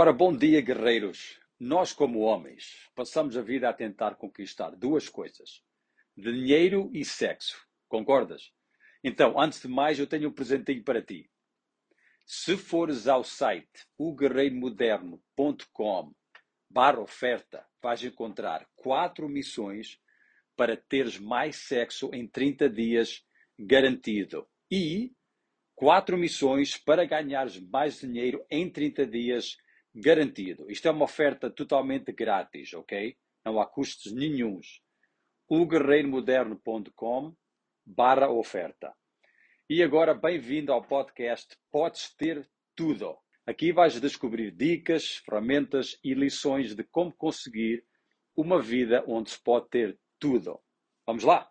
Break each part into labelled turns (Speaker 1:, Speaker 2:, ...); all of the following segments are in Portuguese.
Speaker 1: Ora, bom dia, guerreiros. Nós, como homens, passamos a vida a tentar conquistar duas coisas: dinheiro e sexo. Concordas? Então, antes de mais, eu tenho um presentinho para ti. Se fores ao site oguerreiromoderno.com barra oferta, vais encontrar quatro missões para teres mais sexo em 30 dias garantido. E quatro missões para ganhares mais dinheiro em 30 dias garantido. Isto é uma oferta totalmente grátis, ok? Não há custos nenhums. oguerreiromoderno.com barra oferta. E agora, bem-vindo ao podcast Podes Ter Tudo. Aqui vais descobrir dicas, ferramentas e lições de como conseguir uma vida onde se pode ter tudo. Vamos lá!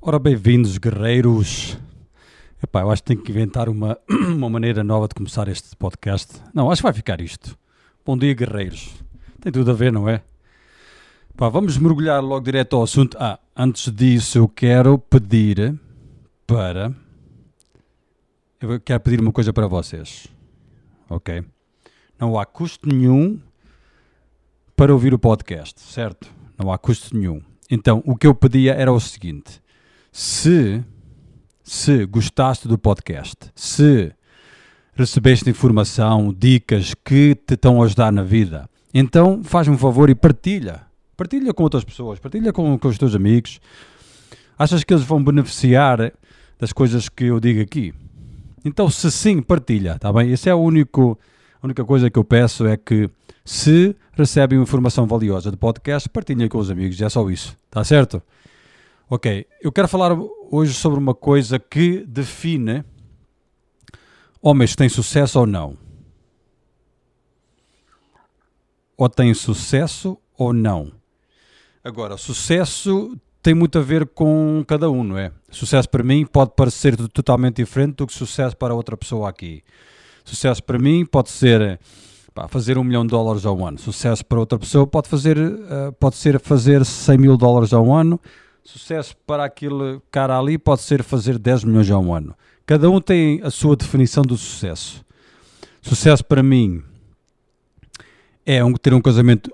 Speaker 2: Ora, bem-vindos, guerreiros. Epá, eu acho que tenho que inventar uma, uma maneira nova de começar este podcast. Não, acho que vai ficar isto. Bom dia, guerreiros. Tem tudo a ver, não é? Epá, vamos mergulhar logo direto ao assunto. Ah, antes disso, eu quero pedir para. Eu quero pedir uma coisa para vocês. Ok? Não há custo nenhum para ouvir o podcast, certo? Não há custo nenhum. Então, o que eu pedia era o seguinte se, se gostaste do podcast, se recebeste informação, dicas que te estão a ajudar na vida, então faz-me um favor e partilha. Partilha com outras pessoas, partilha com, com os teus amigos. Achas que eles vão beneficiar das coisas que eu digo aqui? Então, se sim, partilha, tá bem? Esse é o único, a única coisa que eu peço é que se recebem informação valiosa do podcast, partilhem com os amigos, é só isso, tá certo? Ok, eu quero falar hoje sobre uma coisa que define homens têm sucesso ou não. Ou têm sucesso ou não. Agora, sucesso tem muito a ver com cada um, não é? Sucesso para mim pode parecer totalmente diferente do que sucesso para outra pessoa aqui. Sucesso para mim pode ser pá, fazer um milhão de dólares ao ano. Sucesso para outra pessoa pode, fazer, uh, pode ser fazer 100 mil dólares ao ano Sucesso para aquele cara ali pode ser fazer 10 milhões a um ano. Cada um tem a sua definição do sucesso. Sucesso para mim é um, ter um casamento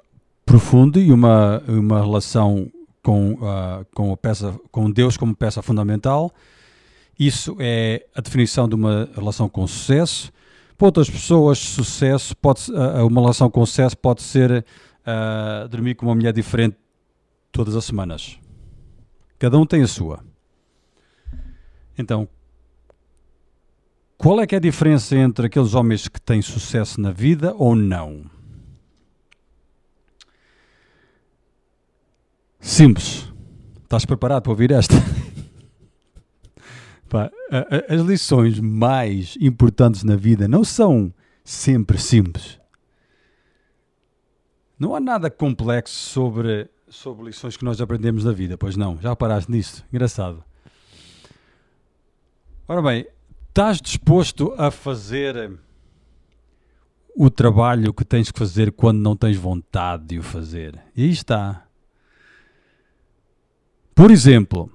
Speaker 2: profundo e uma, uma relação com, uh, com, a peça, com Deus como peça fundamental. Isso é a definição de uma relação com sucesso. Para outras pessoas, sucesso pode, uh, uma relação com sucesso pode ser uh, dormir com uma mulher diferente todas as semanas. Cada um tem a sua. Então, qual é que é a diferença entre aqueles homens que têm sucesso na vida ou não? Simples. Estás preparado para ouvir esta? As lições mais importantes na vida não são sempre simples. Não há nada complexo sobre sobre lições que nós aprendemos na vida, pois não? Já paraste nisso? Engraçado. Ora bem, estás disposto a fazer o trabalho que tens que fazer quando não tens vontade de o fazer? E aí está. Por exemplo,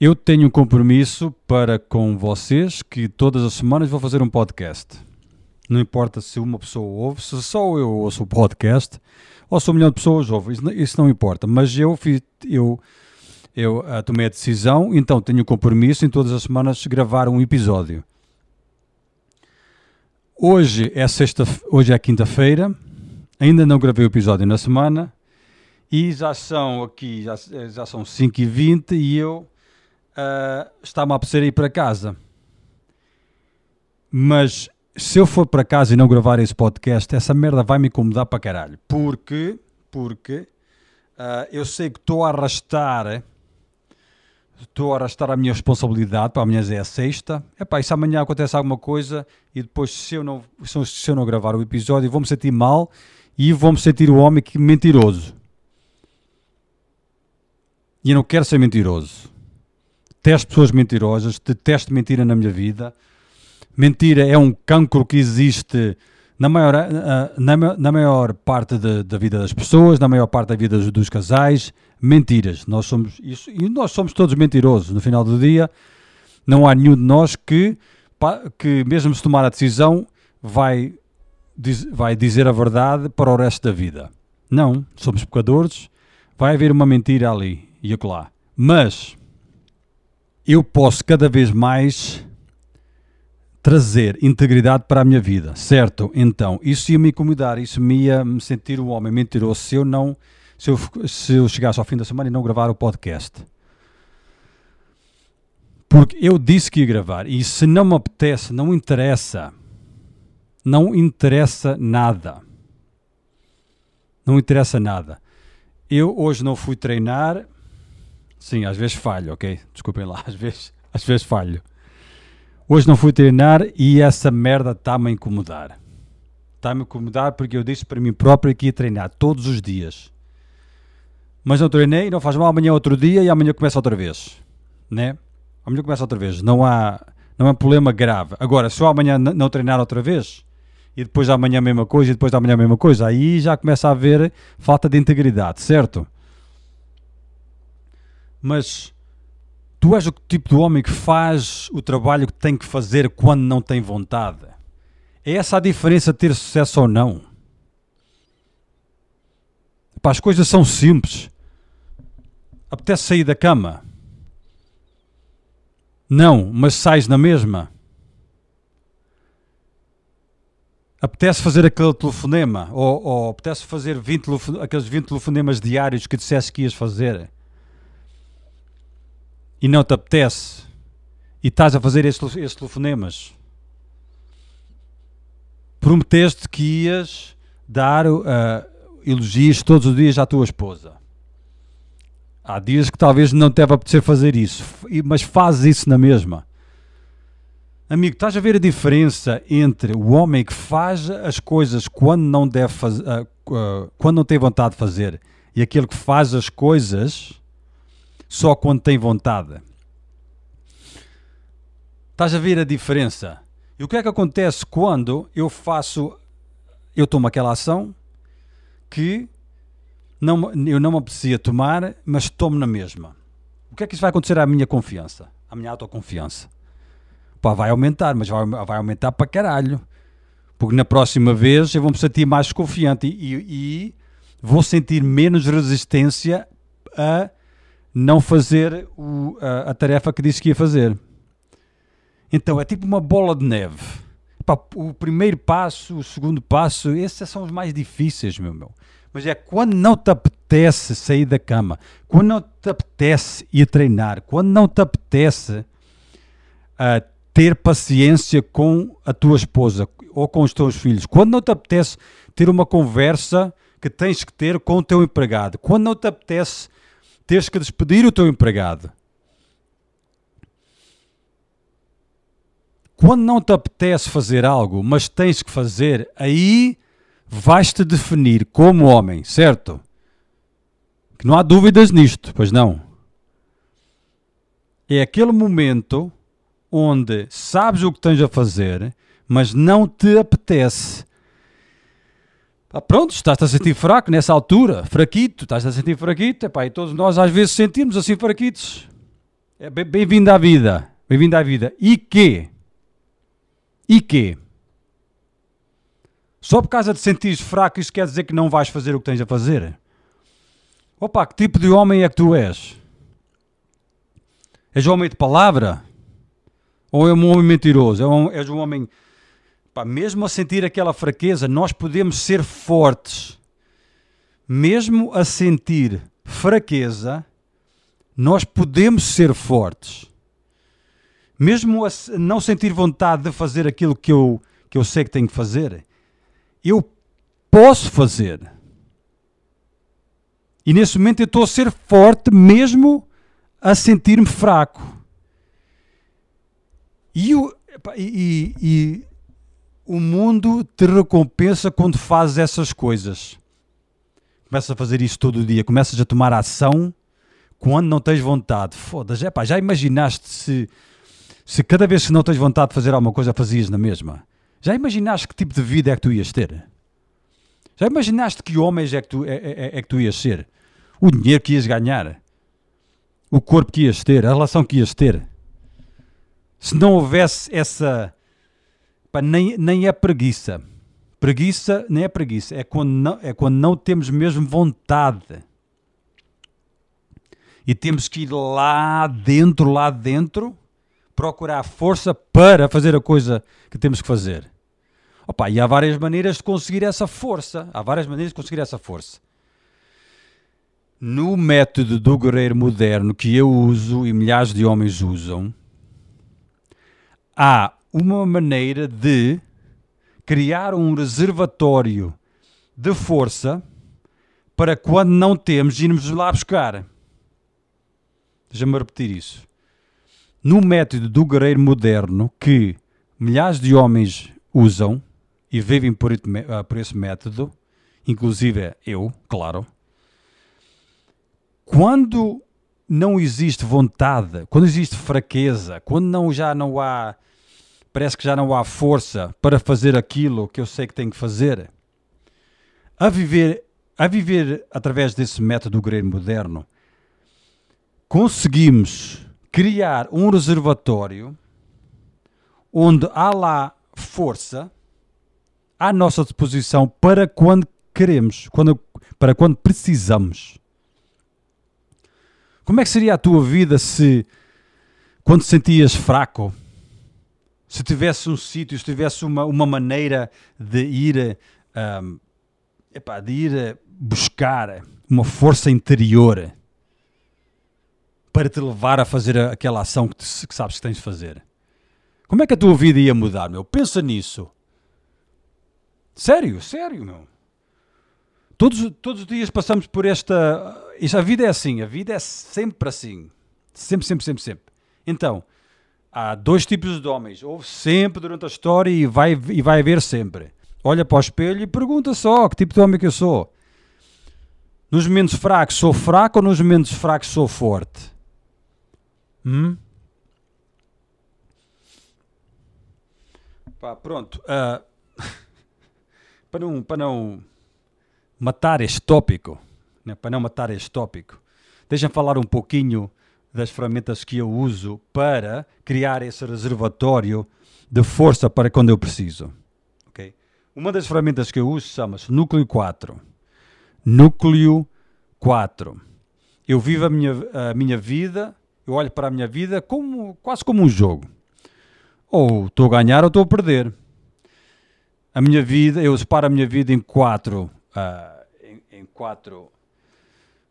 Speaker 2: eu tenho um compromisso para com vocês que todas as semanas vou fazer um podcast. Não importa se uma pessoa ouve, se só eu ouço o podcast, ou se um milhão de pessoas ouvem, isso, isso, não importa. Mas eu, fiz, eu, eu uh, tomei a decisão, então tenho o compromisso em todas as semanas gravar um episódio. Hoje é sexta, hoje é quinta-feira, ainda não gravei o episódio na semana e já são aqui, já, já são 5h20 e eu uh, a apetecer ir para casa. Mas se eu for para casa e não gravar esse podcast, essa merda vai me incomodar para caralho. Porque, porque uh, eu sei que estou a arrastar, estou a arrastar a minha responsabilidade, para amanhã é sexta. Epá, e se amanhã acontece alguma coisa e depois se eu não, se eu não gravar o episódio, vou-me sentir mal e vou-me sentir o homem que mentiroso. E eu não quero ser mentiroso. Detesto pessoas mentirosas, detesto mentira na minha vida mentira é um cancro que existe na maior, na, na maior parte de, da vida das pessoas, na maior parte da vida dos, dos, casais, mentiras. Nós somos isso, e nós somos todos mentirosos. No final do dia, não há nenhum de nós que, que mesmo se tomar a decisão, vai, diz- vai dizer a verdade para o resto da vida. Não, somos pecadores, vai haver uma mentira ali e acolá. Mas eu posso cada vez mais trazer integridade para a minha vida, certo? Então, isso ia me incomodar, isso me ia me sentir um homem mentiroso se eu não se eu, se eu chegasse ao fim da semana e não gravar o podcast. Porque eu disse que ia gravar e se não me apetece, não interessa. Não interessa nada. Não interessa nada. Eu hoje não fui treinar. Sim, às vezes falho, ok? Desculpem lá, às vezes, às vezes falho. Hoje não fui treinar e essa merda está-me a incomodar. Está-me a incomodar porque eu disse para mim próprio que ia treinar todos os dias. Mas não treinei, não faz mal, amanhã é outro dia e amanhã começa outra vez. Né? Amanhã começa outra vez. Não há, não um problema grave. Agora, se eu amanhã não treinar outra vez e depois amanhã a mesma coisa e depois amanhã a mesma coisa, aí já começa a haver falta de integridade, certo? Mas tu és o tipo de homem que faz o trabalho que tem que fazer quando não tem vontade. É essa a diferença de ter sucesso ou não. As coisas são simples. Apetece sair da cama. Não, mas sais na mesma. Apetece fazer aquele telefonema, ou, ou apetece fazer 20 telefo- aqueles 20 telefonemas diários que disseste que ias fazer e não te apetece e estás a fazer esses telefonemas. Prometeste que ias dar ah, elogios todos os dias à tua esposa. Há dias que talvez não te deve apetecer fazer isso, mas fazes isso na mesma. Amigo, estás a ver a diferença entre o homem que faz as coisas quando não deve fazer, quando não tem vontade de fazer, e aquele que faz as coisas só quando tem vontade. Estás a ver a diferença? E o que é que acontece quando eu faço, eu tomo aquela ação que não, eu não me apetecia tomar, mas tomo na mesma. O que é que isso vai acontecer à minha confiança? À minha autoconfiança? Pá, vai aumentar, mas vai, vai aumentar para caralho. Porque na próxima vez eu vou me sentir mais confiante e, e- e vou sentir menos resistência a não fazer o- a, a tarefa que disse que ia fazer. Então é tipo uma bola de neve. O primeiro passo, o segundo passo, esses são os mais difíceis, meu meu. Mas é quando não te apetece sair da cama, quando não te apetece ir treinar, quando não te apetece ah, ter paciência com a tua esposa ou com os teus filhos, quando não te apetece ter uma conversa que tens que ter com o teu empregado, quando não te apetece teres que despedir o teu empregado, quando não te apetece fazer algo, mas tens que fazer, aí vais-te definir como homem, certo? Que não há dúvidas nisto, pois não. É aquele momento onde sabes o que tens a fazer, mas não te apetece. Pá, pronto, estás-te a sentir fraco nessa altura, fraquito, estás-te a sentir fraquito, epá, e todos nós às vezes sentimos assim fraquitos. É bem- bem-vindo à vida, bem-vindo à vida. E quê? E quê? Só por causa de sentires fraco, isso quer dizer que não vais fazer o que tens a fazer? Opa, que tipo de homem é que tu és? És um homem de palavra? Ou é um homem mentiroso? É um- És um homem. Pá, mesmo a sentir aquela fraqueza, nós podemos ser fortes. Mesmo a sentir fraqueza, nós podemos ser fortes. Mesmo a não sentir vontade de fazer aquilo que eu, que eu sei que tenho que fazer, eu posso fazer. E nesse momento eu estou a ser forte mesmo a sentir-me fraco. E, o, epá, e- e- e o mundo te recompensa quando fazes essas coisas. Começas a fazer isso todo o dia, começas a tomar ação quando não tens vontade. Foda-se, epá, já imaginaste se, se cada vez que não tens vontade de fazer alguma coisa fazias na mesma? Já imaginaste que tipo de vida é que tu ias ter? Já imaginaste que homens é que tu, é, é- é que tu ias ser? O dinheiro que ias ganhar? O corpo que ias ter? A relação que ias ter? Se não houvesse essa nem, nem é preguiça. Preguiça nem é preguiça, é quando não, é quando não temos mesmo vontade. E temos que ir lá dentro, lá dentro, procurar força para fazer a coisa que temos que fazer. Opa, e há várias maneiras de conseguir essa força. Há várias maneiras de conseguir essa força. No método do guerreiro moderno que eu uso e milhares de homens usam, há uma maneira de criar um reservatório de força para quando não temos irmos lá buscar. Deixa-me repetir isso no método do guerreiro moderno que milhares de homens usam e vivem por, por esse método, inclusive eu, claro, quando não existe vontade, quando existe fraqueza, quando não, já não há, parece que já não há força para fazer aquilo que eu sei que tenho que fazer, a viver, a viver através desse método do guerreiro moderno, conseguimos criar um reservatório onde há lá força à nossa disposição para quando queremos, quando, para quando precisamos. Como é que seria a tua vida se, quando sentias fraco, se tivesse um sítio, se tivesse uma, uma maneira de ir, um, epá, de ir buscar uma força interior para te levar a fazer aquela ação que, te, que sabes que tens de fazer. Como é que a tua vida ia mudar, meu? Pensa nisso. Sério, sério, meu. Todos, todos os dias passamos por esta. A vida é assim, a vida é sempre assim. Sempre, sempre, sempre, sempre. Então, há dois tipos de homens. Houve sempre durante a história e vai, e vai haver sempre. Olha para o espelho e pergunta só que tipo de homem que eu sou. Nos momentos fracos sou fraco ou nos momentos fracos sou forte? Hum? Pá, pronto. Uh, para, não, para não matar este tópico, né? para não matar este tópico, deixa-me falar um pouquinho das ferramentas que eu uso para criar esse reservatório de força para quando eu preciso. Okay? Uma das ferramentas que eu uso chama-se Núcleo 4. Núcleo 4. Eu vivo a minha, a minha vida eu olho para a minha vida como, quase como um jogo. Ou estou a ganhar ou estou a perder. A minha vida, eu separo a minha vida em quatro, uh, em, em, quatro,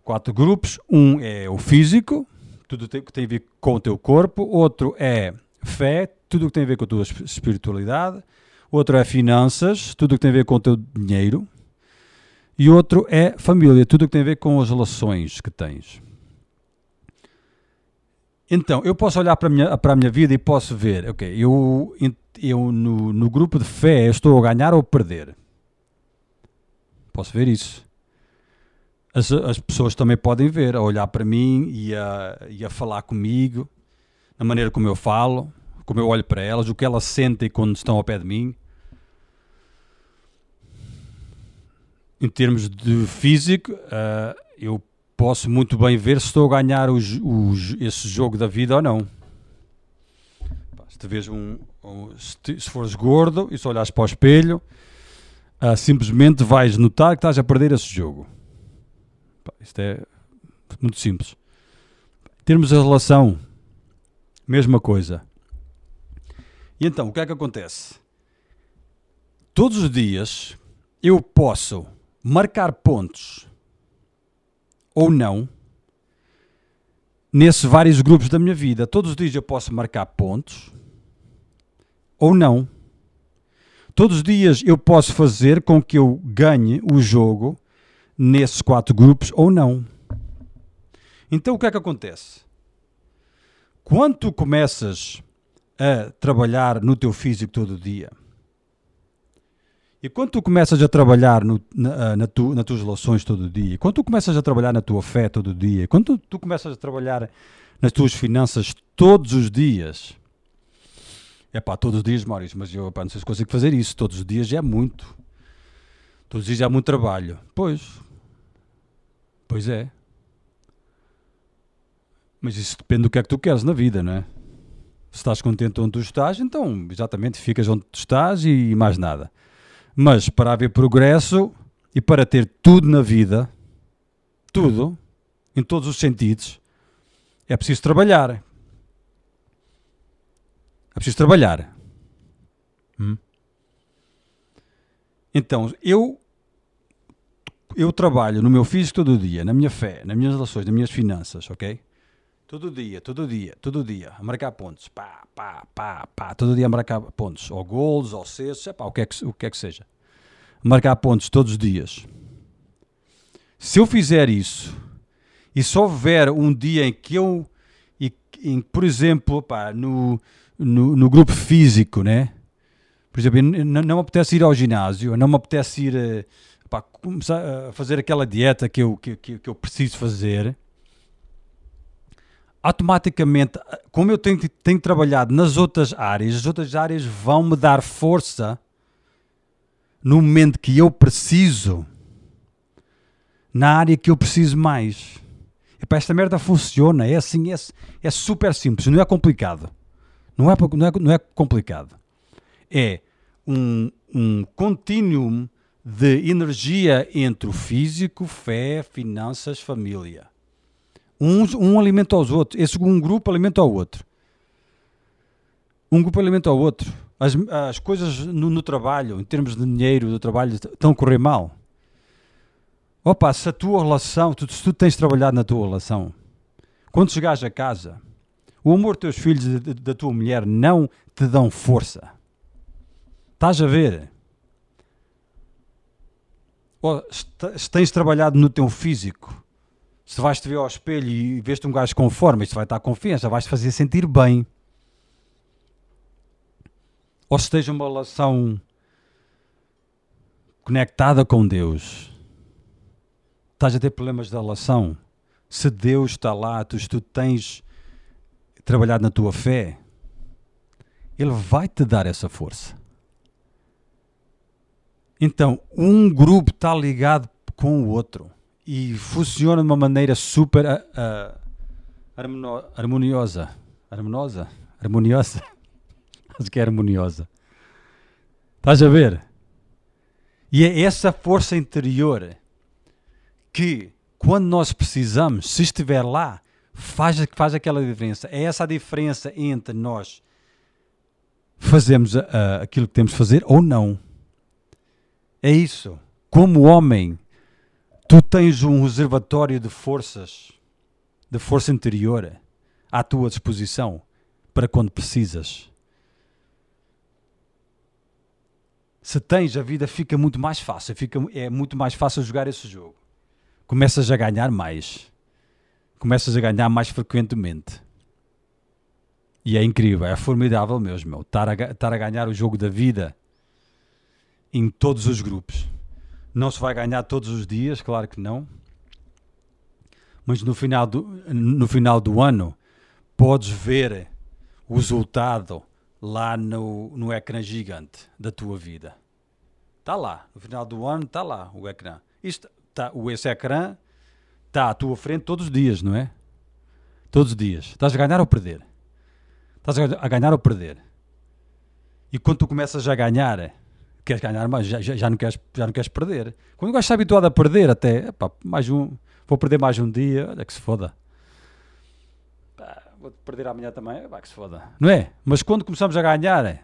Speaker 2: quatro grupos. Um é o físico, tudo que tem a ver com o teu corpo. Outro é fé, tudo que tem a ver com a tua espiritualidade. Outro é finanças, tudo que tem a ver com o teu dinheiro. E outro é família, tudo que tem a ver com as relações que tens. Então, eu posso olhar para a minha, para a minha vida e posso ver, ok, eu, eu no, no grupo de fé estou a ganhar ou a perder. Posso ver isso. As, as pessoas também podem ver, a olhar para mim e a, e a falar comigo, na maneira como eu falo, como eu olho para elas, o que elas sentem quando estão ao pé de mim. Em termos de físico, uh, eu posso muito bem ver se estou a ganhar os, os, esse jogo da vida ou não. Se te vês um, um se, se, fores gordo e se olhares para o espelho, uh, simplesmente vais notar que estás a perder esse jogo. Isto é muito simples. Termos a relação, mesma coisa. E então, o que é que acontece? Todos os dias eu posso marcar pontos ou não nesses vários grupos da minha vida. Todos os dias eu posso marcar pontos ou não. Todos os dias eu posso fazer com que eu ganhe o jogo nesses quatro grupos ou não. Então o que é que acontece? Quando tu começas a trabalhar no teu físico todo dia, e quando tu começas a trabalhar no, na, na tu, nas tuas relações todo dia, quando tu começas a trabalhar na tua fé todo dia, quando tu, tu começas a trabalhar nas tuas finanças todos os dias, é pá, todos os dias, Maurício, mas eu pá, não sei se consigo fazer isso, todos os dias já é muito. Todos os dias é muito trabalho. Pois, pois é. Mas isso depende do que é que tu queres na vida, não é? Se estás contente onde tu estás, então exatamente ficas onde tu estás e, mais nada. Mas para haver progresso e para ter tudo na vida, tudo, em todos os sentidos, é preciso trabalhar. É preciso trabalhar. Hum? Então, eu eu trabalho no meu físico todo dia, na minha fé, nas minhas relações, nas minhas finanças, ok? Todo dia, todo dia, todo dia, a marcar pontos, pá, pá, pá, pá, todo dia a marcar pontos, ou gols, ou cestos, pá, o que, é que, o que é que seja. Marcar pontos todos os dias. Se eu fizer isso, e só houver um dia em que eu, em, por exemplo, pá, no, no, no grupo físico, né? Por exemplo, não, não me apetece ir ao ginásio, não me apetece ir eh, pá, começar a fazer aquela dieta que eu, que, que, que eu preciso fazer, automaticamente, como eu tenho, tenho trabalhado nas outras áreas, as outras áreas vão me dar força no momento que eu preciso, na área que eu preciso mais. Epá, esta merda funciona, é assim, é, é super simples, não é complicado. Não é, não é, não é complicado. É um, um continuum de energia entre o físico, fé, finanças, família. Um, um alimenta aos outros. Esse um grupo alimenta ao outro. Um grupo alimenta ao outro. As, as coisas no, no, trabalho, em termos de dinheiro do trabalho, estão a correr mal. Opa, se a tua relação, tu, se tu tens trabalhado na tua relação, quando chegares a casa, o amor dos teus filhos e da tua mulher não te dão força. Estás a ver? Se tens trabalhado no teu físico, se vais-te ver ao espelho e vês-te um gajo com forma, isto vai estar confiança, vais-te fazer sentir bem. Ou se tens uma relação conectada com Deus, estás a ter problemas de relação. Se Deus está lá, tu, tu tens trabalhado na tua fé, Ele vai te dar essa força. Então, um grupo está ligado com o outro e funciona de uma maneira super uh, harmoniosa. Harmoniosa? Harmoniosa? Acho que é harmoniosa. Estás a ver? E é essa força interior que, quando nós precisamos, se estiver lá, faz, faz aquela diferença. É essa a diferença entre nós fazemos uh, aquilo que temos de fazer ou não. É isso. Como homem, tu tens um reservatório de forças, de força interior, à tua disposição para quando precisas. Se tens, a vida fica muito mais fácil, fica, é muito mais fácil jogar esse jogo. Começas a ganhar mais, começas a ganhar mais frequentemente. E é incrível, é formidável mesmo. Estar a, estar a ganhar o jogo da vida em todos os grupos. Não se vai ganhar todos os dias, claro que não. Mas no final do, no final do ano podes ver o resultado lá no, no ecrã gigante da tua vida. Está lá. No final do ano está lá o ecrã. Isto, tá, esse ecrã está à tua frente todos os dias, não é? Todos os dias. Estás a ganhar ou perder? Estás a ganhar ou perder? E quando tu começas a ganhar, queres ganhar mais, já, já, não, queres, já não queres perder. Quando o gajo está habituado a perder, até, epá, mais um, vou perder mais um dia, olha que se foda. vou perder amanhã também, epá, que se foda. Não é? Mas quando começamos a ganhar, é,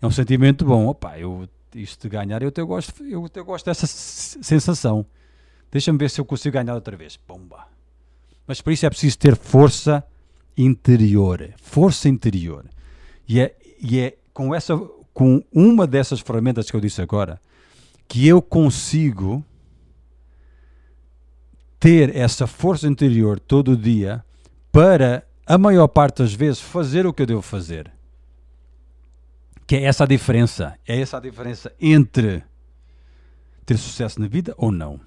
Speaker 2: é um sentimento bom. Opa, eu, isto de ganhar, eu até gosto, eu até gosto dessa sensação. Deixa-me ver se eu consigo ganhar outra vez. Bomba. Mas para isso é preciso ter força interior. Força interior. E é, e é com essa com uma dessas ferramentas que eu disse agora, que eu consigo ter essa força interior todo dia para, a maior parte das vezes, fazer o que eu devo fazer. Que é essa a diferença. É essa a diferença entre ter sucesso na vida ou não.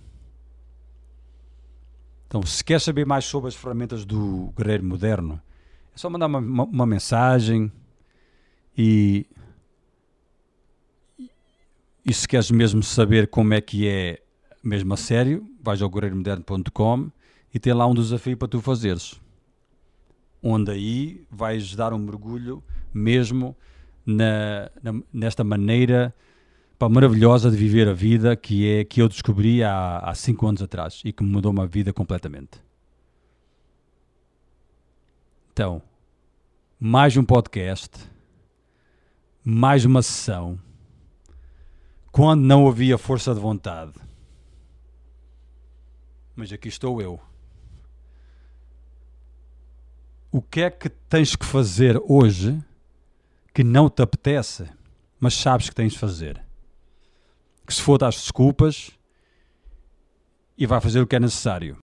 Speaker 2: Então, se quer saber mais sobre as ferramentas do guerreiro moderno, é só mandar uma, uma, uma mensagem e e se queres mesmo saber como é que é mesmo a sério, vais ao guerreiromoderno.com e tem lá um desafio para tu fazeres. onde aí vais dar um mergulho mesmo na, na- nesta maneira pá, maravilhosa de viver a vida que é que eu descobri há, há cinco anos atrás e que me mudou uma vida completamente. Então, mais um podcast, mais uma sessão, quando não havia força de vontade. Mas aqui estou eu. O que é que tens que fazer hoje que não te apetece, mas sabes que tens de fazer? Que se for às desculpas e vai fazer o que é necessário.